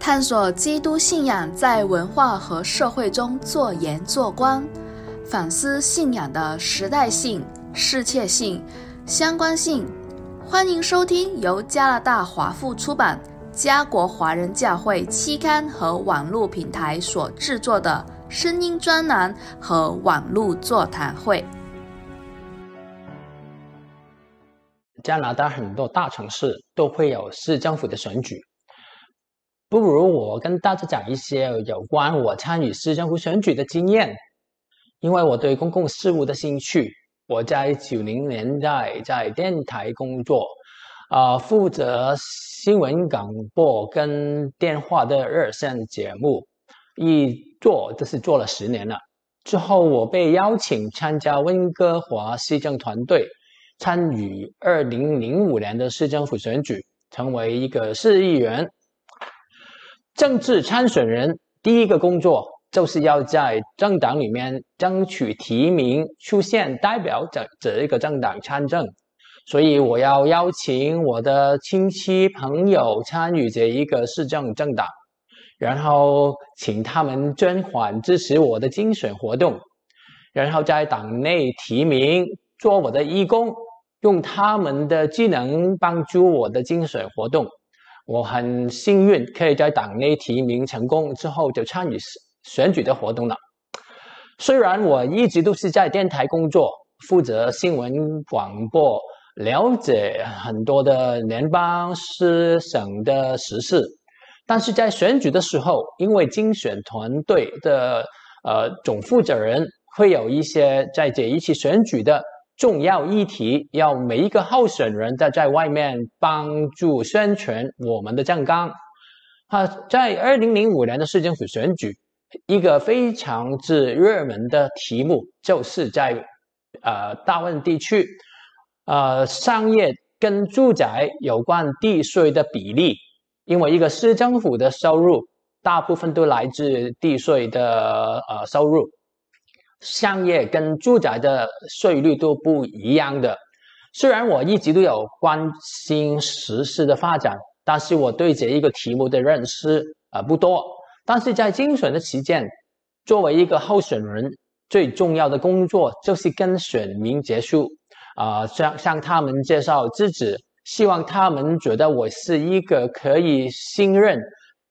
探索基督信仰在文化和社会中做盐做光，反思信仰的时代性、世切性、相关性。欢迎收听由加拿大华富出版、加国华人教会期刊和网络平台所制作的声音专栏和网络座谈会。加拿大很多大城市都会有市政府的选举。不如我跟大家讲一些有关我参与市政府选举的经验，因为我对公共事务的兴趣。我在九零年代在电台工作，啊，负责新闻广播跟电话的热线节目，一做就是做了十年了。之后我被邀请参加温哥华市政团队，参与二零零五年的市政府选举，成为一个市议员。政治参选人第一个工作就是要在政党里面争取提名，出现代表这这一个政党参政，所以我要邀请我的亲戚朋友参与这一个市政政党，然后请他们捐款支持我的竞选活动，然后在党内提名做我的义工，用他们的技能帮助我的竞选活动。我很幸运，可以在党内提名成功之后就参与选举的活动了。虽然我一直都是在电台工作，负责新闻广播，了解很多的联邦、市省的时事，但是在选举的时候，因为竞选团队的呃总负责人会有一些在这一次选举的。重要议题要每一个候选人都在外面帮助宣传我们的政纲。啊，在二零零五年的市政府选举，一个非常之热门的题目就是在呃大温地区，呃商业跟住宅有关地税的比例，因为一个市政府的收入大部分都来自地税的呃收入。商业跟住宅的税率都不一样的。虽然我一直都有关心时事的发展，但是我对这一个题目的认识啊不多。但是在竞选的期间，作为一个候选人，最重要的工作就是跟选民结束啊，向向他们介绍自己，希望他们觉得我是一个可以信任、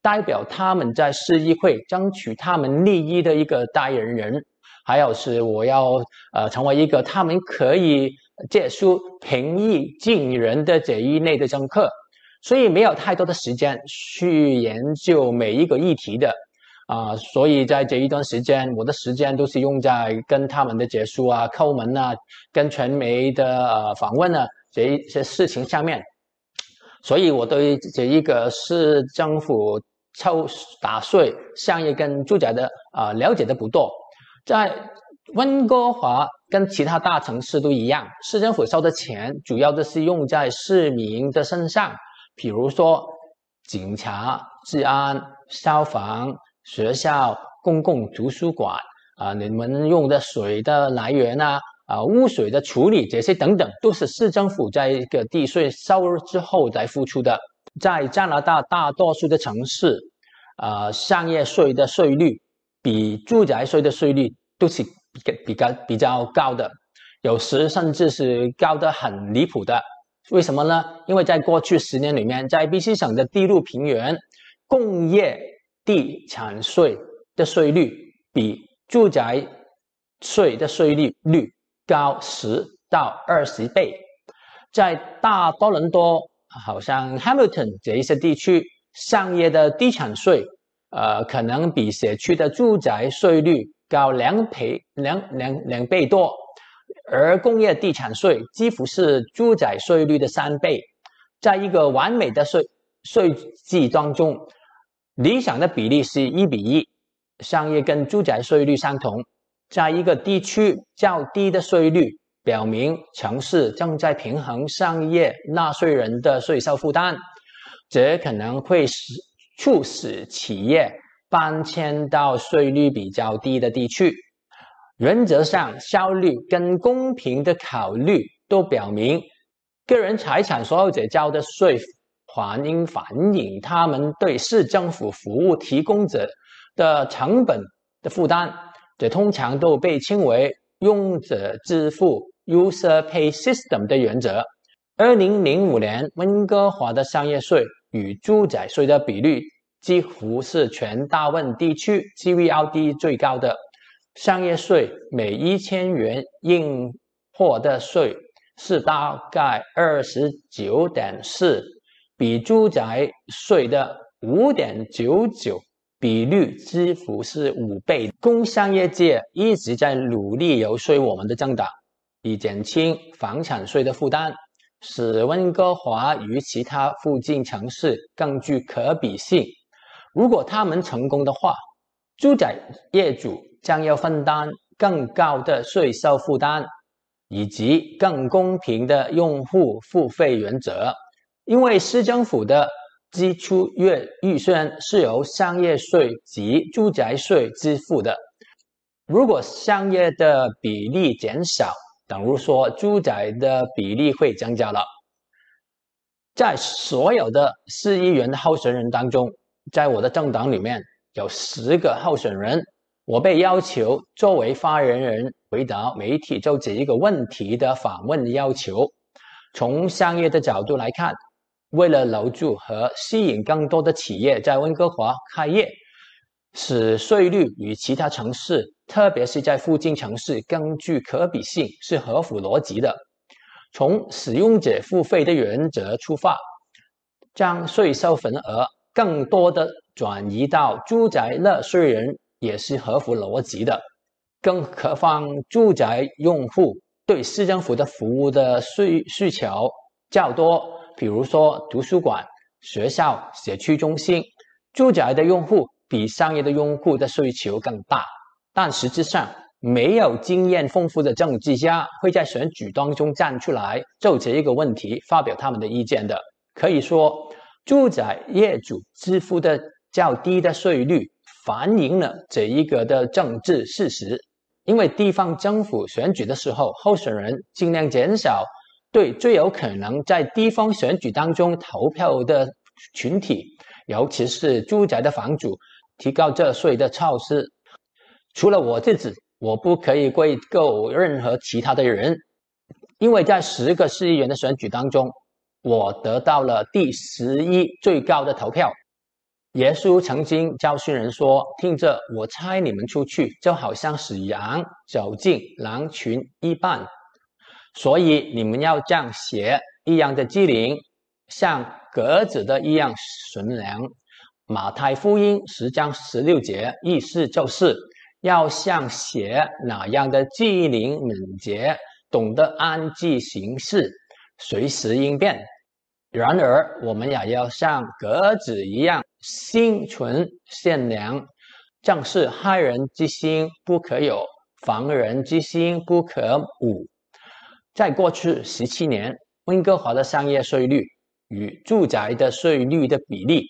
代表他们在市议会争取他们利益的一个代言人。还有是我要呃成为一个他们可以借书平易近人的这一类的政客，所以没有太多的时间去研究每一个议题的啊，所以在这一段时间，我的时间都是用在跟他们的结束啊、叩门啊、跟传媒的呃访问啊这一些事情上面，所以我对这一个市政府抽打税、商业跟住宅的啊了解的不多。在温哥华跟其他大城市都一样，市政府收的钱主要都是用在市民的身上，比如说警察、治安、消防、学校、公共图书馆啊，你们用的水的来源啊，啊污水的处理这些等等，都是市政府在一个地税收入之后再付出的。在加拿大大多数的城市，啊，商业税的税率。比住宅税的税率都是比比较比较高的，有时甚至是高的很离谱的。为什么呢？因为在过去十年里面，在 BC 省的低陆平原，工业地产税的税率比住宅税的税率率高十到二十倍。在大多伦多，好像 Hamilton 这一些地区，商业的地产税。呃，可能比社区的住宅税率高两倍、两两两倍多，而工业地产税几乎是住宅税率的三倍。在一个完美的税税制当中，理想的比例是一比一，商业跟住宅税率相同。在一个地区较低的税率，表明城市正在平衡商业纳税人的税收负担，这可能会使。促使企业搬迁到税率比较低的地区。原则上，效率跟公平的考虑都表明，个人财产所有者交的税还应反映他们对市政府服务提供者的成本的负担，这通常都被称为用者支付 （user pay system） 的原则。二零零五年，温哥华的商业税与住宅税的比率几乎是全大温地区 GVLD 最高的。商业税每一千元应获的税是大概二十九点四，比住宅税的五点九九比率几乎是五倍。工商业界一直在努力游说我们的政党，以减轻房产税的负担，使温哥华与其他附近城市更具可比性。如果他们成功的话，住宅业主。将要分担更高的税收负担，以及更公平的用户付费原则。因为市政府的基础月预算是由商业税及住宅税支付的。如果商业的比例减少，等于说住宅的比例会增加了。在所有的市议员的候选人当中，在我的政党里面有十个候选人。我被要求作为发言人回答媒体就这一个问题的访问要求。从商业的角度来看，为了留住和吸引更多的企业在温哥华开业，使税率与其他城市，特别是在附近城市更具可比性，是合乎逻辑的。从使用者付费的原则出发，将税收份额更多的转移到住宅纳税人。也是合乎逻辑的，更何况住宅用户对市政府的服务的需需求较多，比如说图书馆、学校、社区中心，住宅的用户比商业的用户的需求更大。但实质上，没有经验丰富的政治家会在选举当中站出来就这一个问题发表他们的意见的。可以说，住宅业主支付的较低的税率。反映了这一个的政治事实，因为地方政府选举的时候，候选人尽量减少对最有可能在地方选举当中投票的群体，尤其是住宅的房主，提高这税的措施。除了我自己，我不可以归咎任何其他的人，因为在十个市议员的选举当中，我得到了第十一最高的投票。耶稣曾经教训人说：“听着，我猜你们出去，就好像使羊走进狼群一般，所以你们要像鞋一样的机灵，像鸽子的一样纯良。”马太福音十章十六节意思就是要像鞋那样的机灵敏捷，懂得安静行事，随时应变。然而，我们也要像鸽子一样。心存善良，正是害人之心不可有，防人之心不可无。在过去十七年，温哥华的商业税率与住宅的税率的比例，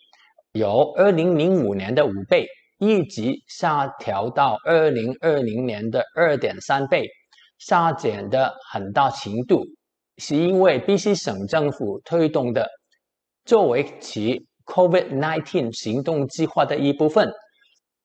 由二零零五年的五倍，一直下调到二零二零年的二点三倍，下减的很大程度，是因为 BC 省政府推动的，作为其。COVID-19 行动计划的一部分，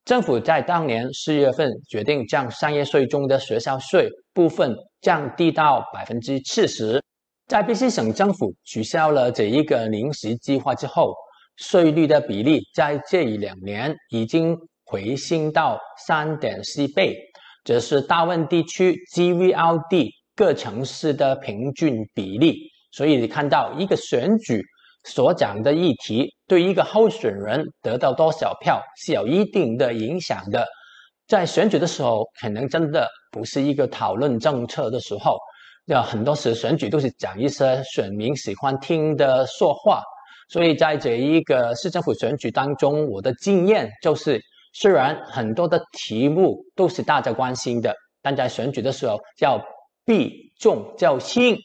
政府在当年四月份决定将商业税中的学校税部分降低到百分之四十。在 BC 省政府取消了这一个临时计划之后，税率的比例在这一两年已经回升到三点四倍，这是大温地区 GVLD 各城市的平均比例。所以你看到一个选举。所讲的议题对一个候选人得到多少票是有一定的影响的。在选举的时候，可能真的不是一个讨论政策的时候，要很多时选举都是讲一些选民喜欢听的说话。所以在这一个市政府选举当中，我的经验就是，虽然很多的题目都是大家关心的，但在选举的时候要避重就轻，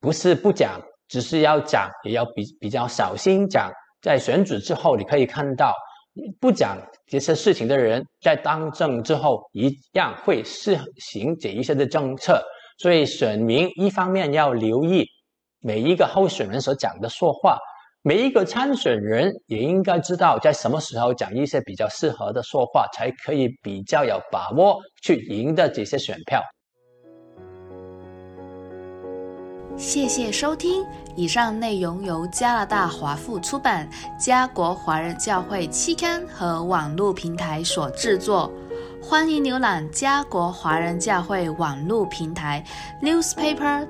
不是不讲。只是要讲，也要比比较小心讲。在选举之后，你可以看到，不讲这些事情的人，在当政之后一样会施行这一些的政策。所以选民一方面要留意每一个候选人所讲的说话，每一个参选人也应该知道在什么时候讲一些比较适合的说话，才可以比较有把握去赢得这些选票。谢谢收听，以上内容由加拿大华富出版、加国华人教会期刊和网络平台所制作。欢迎浏览加国华人教会网络平台 newspaper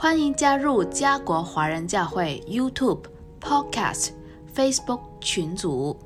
欢迎加入家国华人教会 YouTube、Podcast、Facebook 群组。